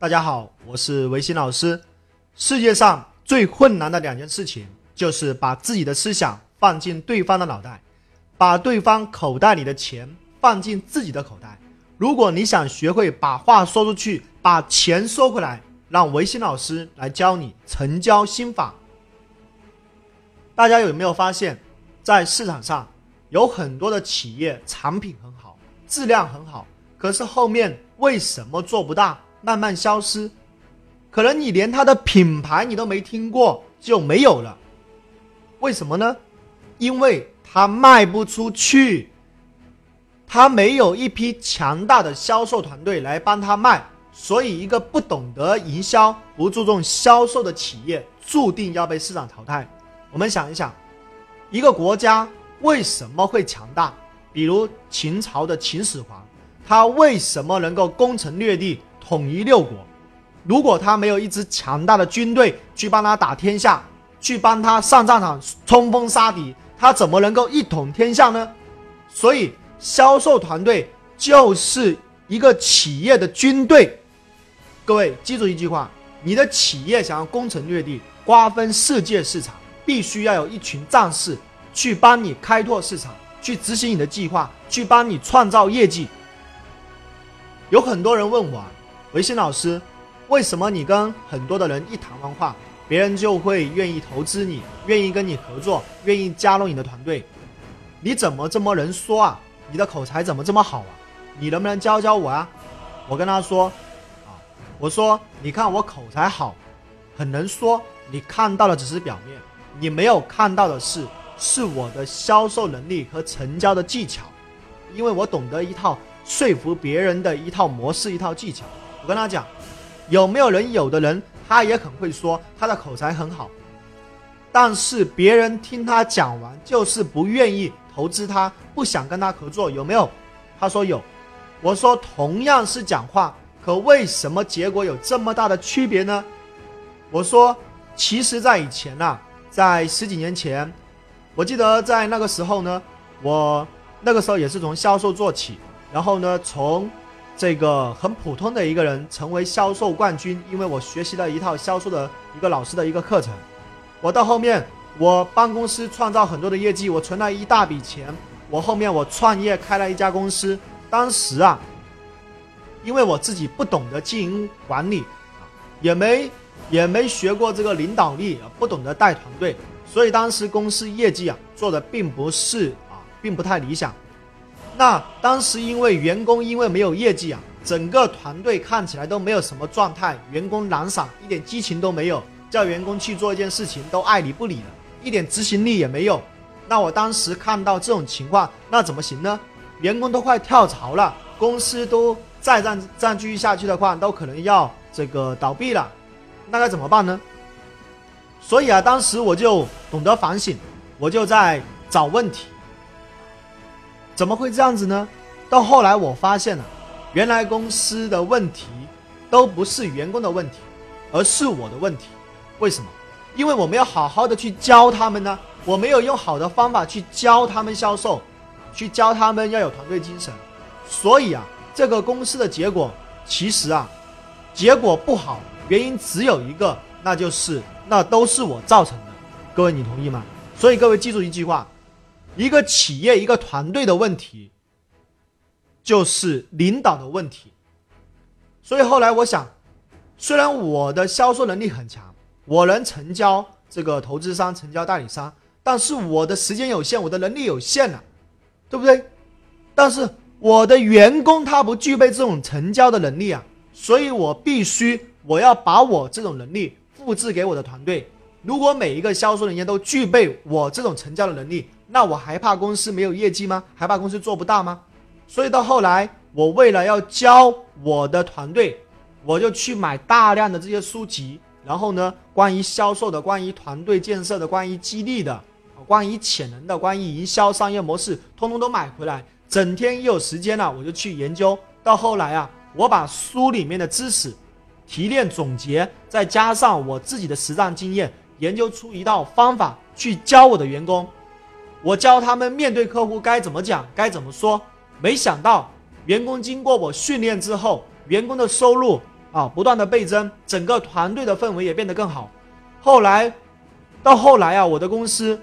大家好，我是维新老师。世界上最困难的两件事情，就是把自己的思想放进对方的脑袋，把对方口袋里的钱放进自己的口袋。如果你想学会把话说出去，把钱收回来，让维新老师来教你成交心法。大家有没有发现，在市场上有很多的企业产品很好，质量很好，可是后面为什么做不大，慢慢消失？可能你连它的品牌你都没听过就没有了，为什么呢？因为它卖不出去。他没有一批强大的销售团队来帮他卖，所以一个不懂得营销、不注重销售的企业，注定要被市场淘汰。我们想一想，一个国家为什么会强大？比如秦朝的秦始皇，他为什么能够攻城略地、统一六国？如果他没有一支强大的军队去帮他打天下，去帮他上战场冲锋杀敌，他怎么能够一统天下呢？所以。销售团队就是一个企业的军队，各位记住一句话：你的企业想要攻城略地、瓜分世界市场，必须要有一群战士去帮你开拓市场，去执行你的计划，去帮你创造业绩。有很多人问我，维新老师，为什么你跟很多的人一谈完话，别人就会愿意投资你，愿意跟你合作，愿意加入你的团队？你怎么这么能说啊？你的口才怎么这么好啊？你能不能教教我啊？我跟他说，啊，我说，你看我口才好，很能说，你看到的只是表面，你没有看到的是，是我的销售能力和成交的技巧，因为我懂得一套说服别人的一套模式，一套技巧。跟他讲，有没有人？有的人他也很会说，他的口才很好，但是别人听他讲完就是不愿意。投资他不想跟他合作有没有？他说有。我说同样是讲话，可为什么结果有这么大的区别呢？我说，其实，在以前呐，在十几年前，我记得在那个时候呢，我那个时候也是从销售做起，然后呢，从这个很普通的一个人成为销售冠军，因为我学习了一套销售的一个老师的一个课程，我到后面。我帮公司创造很多的业绩，我存了一大笔钱。我后面我创业开了一家公司，当时啊，因为我自己不懂得经营管理，也没也没学过这个领导力，不懂得带团队，所以当时公司业绩啊做的并不是啊，并不太理想。那当时因为员工因为没有业绩啊，整个团队看起来都没有什么状态，员工懒散，一点激情都没有，叫员工去做一件事情都爱理不理的。一点执行力也没有，那我当时看到这种情况，那怎么行呢？员工都快跳槽了，公司都再这样这样继续下去的话，都可能要这个倒闭了，那该怎么办呢？所以啊，当时我就懂得反省，我就在找问题，怎么会这样子呢？到后来我发现了，原来公司的问题都不是员工的问题，而是我的问题，为什么？因为我没有好好的去教他们呢，我没有用好的方法去教他们销售，去教他们要有团队精神，所以啊，这个公司的结果其实啊，结果不好，原因只有一个，那就是那都是我造成的。各位你同意吗？所以各位记住一句话：一个企业一个团队的问题，就是领导的问题。所以后来我想，虽然我的销售能力很强。我能成交这个投资商，成交代理商，但是我的时间有限，我的能力有限了，对不对？但是我的员工他不具备这种成交的能力啊，所以我必须我要把我这种能力复制给我的团队。如果每一个销售人员都具备我这种成交的能力，那我还怕公司没有业绩吗？还怕公司做不大吗？所以到后来，我为了要教我的团队，我就去买大量的这些书籍。然后呢，关于销售的、关于团队建设的、关于激励的、关于潜能的、关于营销商业模式，通通都买回来。整天一有时间了，我就去研究。到后来啊，我把书里面的知识提炼总结，再加上我自己的实战经验，研究出一道方法去教我的员工。我教他们面对客户该怎么讲，该怎么说。没想到，员工经过我训练之后，员工的收入啊，不断的倍增，整个团队的氛围也变得更好。后来，到后来啊，我的公司，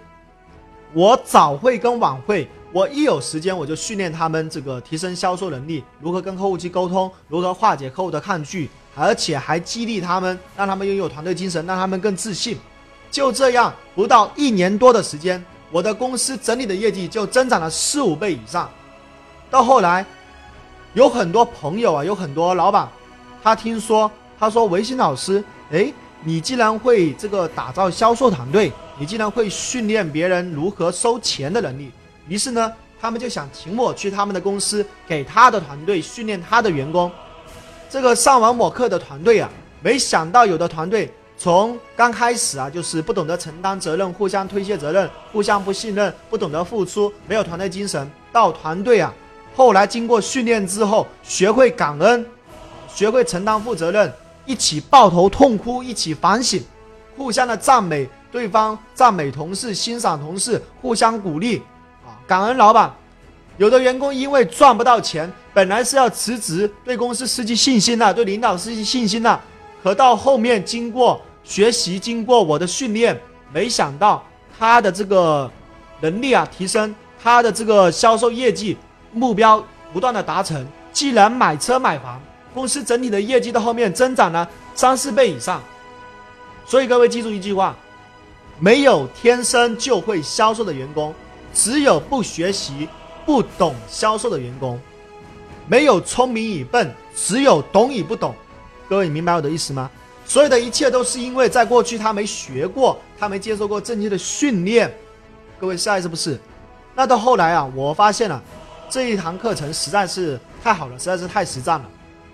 我早会跟晚会，我一有时间我就训练他们这个提升销售能力，如何跟客户去沟通，如何化解客户的抗拒，而且还激励他们，让他们拥有团队精神，让他们更自信。就这样，不到一年多的时间，我的公司整体的业绩就增长了四五倍以上。到后来，有很多朋友啊，有很多老板。他听说，他说：“维新老师，哎，你既然会这个打造销售团队，你既然会训练别人如何收钱的能力，于是呢，他们就想请我去他们的公司，给他的团队训练他的员工。这个上完我课的团队啊，没想到有的团队从刚开始啊，就是不懂得承担责任，互相推卸责任，互相不信任，不懂得付出，没有团队精神，到团队啊，后来经过训练之后，学会感恩。”学会承担负责任，一起抱头痛哭，一起反省，互相的赞美对方，赞美同事，欣赏同事，互相鼓励，啊，感恩老板。有的员工因为赚不到钱，本来是要辞职，对公司失去信心了，对领导失去信心了。可到后面经过学习，经过我的训练，没想到他的这个能力啊提升，他的这个销售业绩目标不断的达成，既然买车买房。公司整体的业绩到后面增长了三四倍以上，所以各位记住一句话：没有天生就会销售的员工，只有不学习、不懂销售的员工；没有聪明与笨，只有懂与不懂。各位，你明白我的意思吗？所有的一切都是因为在过去他没学过，他没接受过正确的训练。各位，下一次不是？那到后来啊，我发现了这一堂课程实在是太好了，实在是太实战了。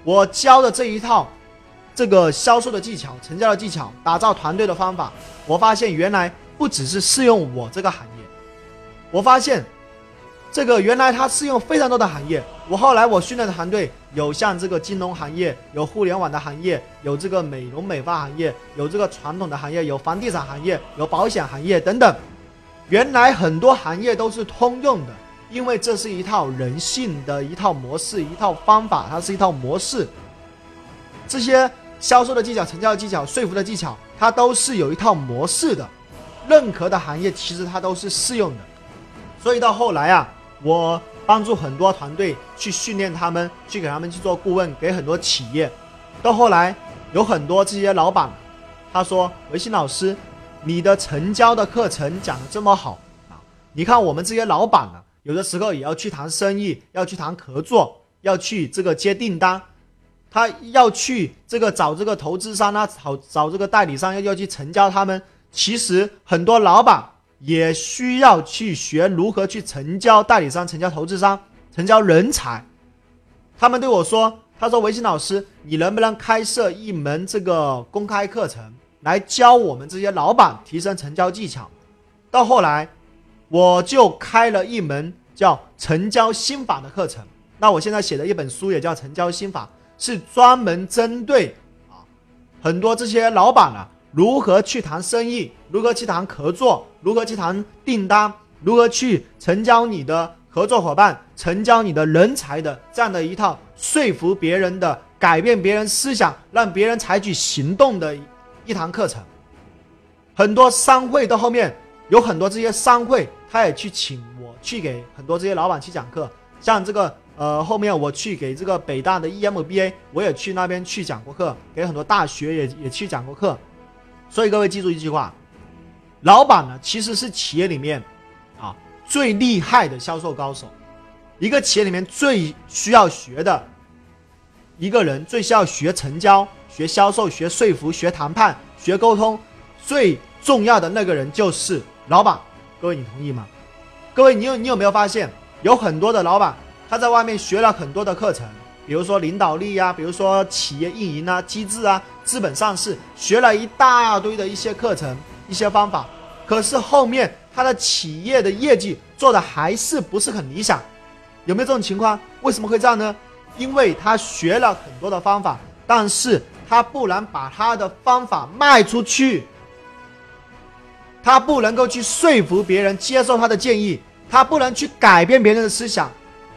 我教的这一套，这个销售的技巧、成交的技巧、打造团队的方法，我发现原来不只是适用我这个行业，我发现这个原来它适用非常多的行业。我后来我训练的团队有像这个金融行业，有互联网的行业，有这个美容美发行业，有这个传统的行业，有房地产行业，有保险行业等等。原来很多行业都是通用的。因为这是一套人性的一套模式，一套方法，它是一套模式。这些销售的技巧、成交的技巧、说服的技巧，它都是有一套模式的。任何的行业其实它都是适用的。所以到后来啊，我帮助很多团队去训练他们，去给他们去做顾问，给很多企业。到后来有很多这些老板，他说：“维新老师，你的成交的课程讲的这么好啊！你看我们这些老板呢。”有的时候也要去谈生意，要去谈合作，要去这个接订单，他要去这个找这个投资商啊，找找这个代理商，要要去成交他们。其实很多老板也需要去学如何去成交代理商、成交投资商、成交人才。他们对我说：“他说维新老师，你能不能开设一门这个公开课程，来教我们这些老板提升成交技巧？”到后来。我就开了一门叫成交心法的课程。那我现在写的一本书也叫成交心法，是专门针对啊很多这些老板啊，如何去谈生意，如何去谈合作，如何去谈订单，如何去成交你的合作伙伴，成交你的人才的这样的一套说服别人的、改变别人思想、让别人采取行动的一堂课程。很多商会到后面有很多这些商会。他也去请我去给很多这些老板去讲课，像这个呃后面我去给这个北大的 EMBA，我也去那边去讲过课，给很多大学也也去讲过课。所以各位记住一句话，老板呢其实是企业里面啊最厉害的销售高手，一个企业里面最需要学的一个人，最需要学成交、学销售、学说服、学谈判、学沟通，最重要的那个人就是老板。各位，你同意吗？各位，你有你有没有发现，有很多的老板他在外面学了很多的课程，比如说领导力呀，比如说企业运营啊、机制啊、资本上市，学了一大堆的一些课程、一些方法，可是后面他的企业的业绩做的还是不是很理想，有没有这种情况？为什么会这样呢？因为他学了很多的方法，但是他不能把他的方法卖出去。他不能够去说服别人接受他的建议，他不能去改变别人的思想，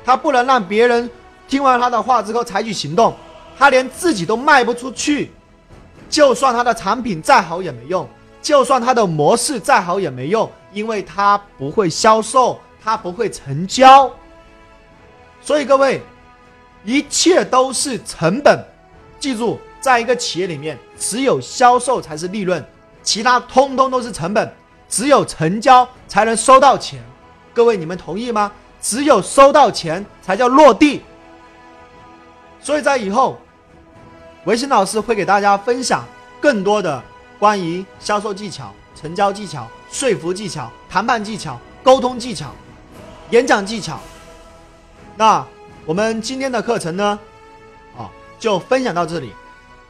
他不能让别人听完他的话之后采取行动，他连自己都卖不出去，就算他的产品再好也没用，就算他的模式再好也没用，因为他不会销售，他不会成交。所以各位，一切都是成本。记住，在一个企业里面，只有销售才是利润，其他通通都是成本。只有成交才能收到钱。各位，你们同意吗？只有收到钱才叫落地。所以在以后，维新老师会给大家分享更多的关于销售技巧、成交技巧、说服技巧、谈判技巧、沟通技巧、演讲技巧。那我们今天的课程呢，啊，就分享到这里。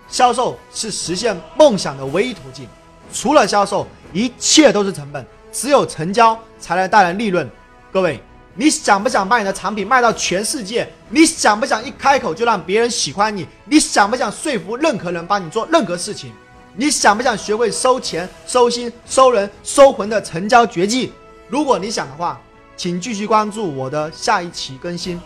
销售是实现梦想的唯一途径，除了销售，一切都是成本，只有成交才能带来利润。各位。你想不想把你的产品卖到全世界？你想不想一开口就让别人喜欢你？你想不想说服任何人帮你做任何事情？你想不想学会收钱、收心、收人、收魂的成交绝技？如果你想的话，请继续关注我的下一期更新。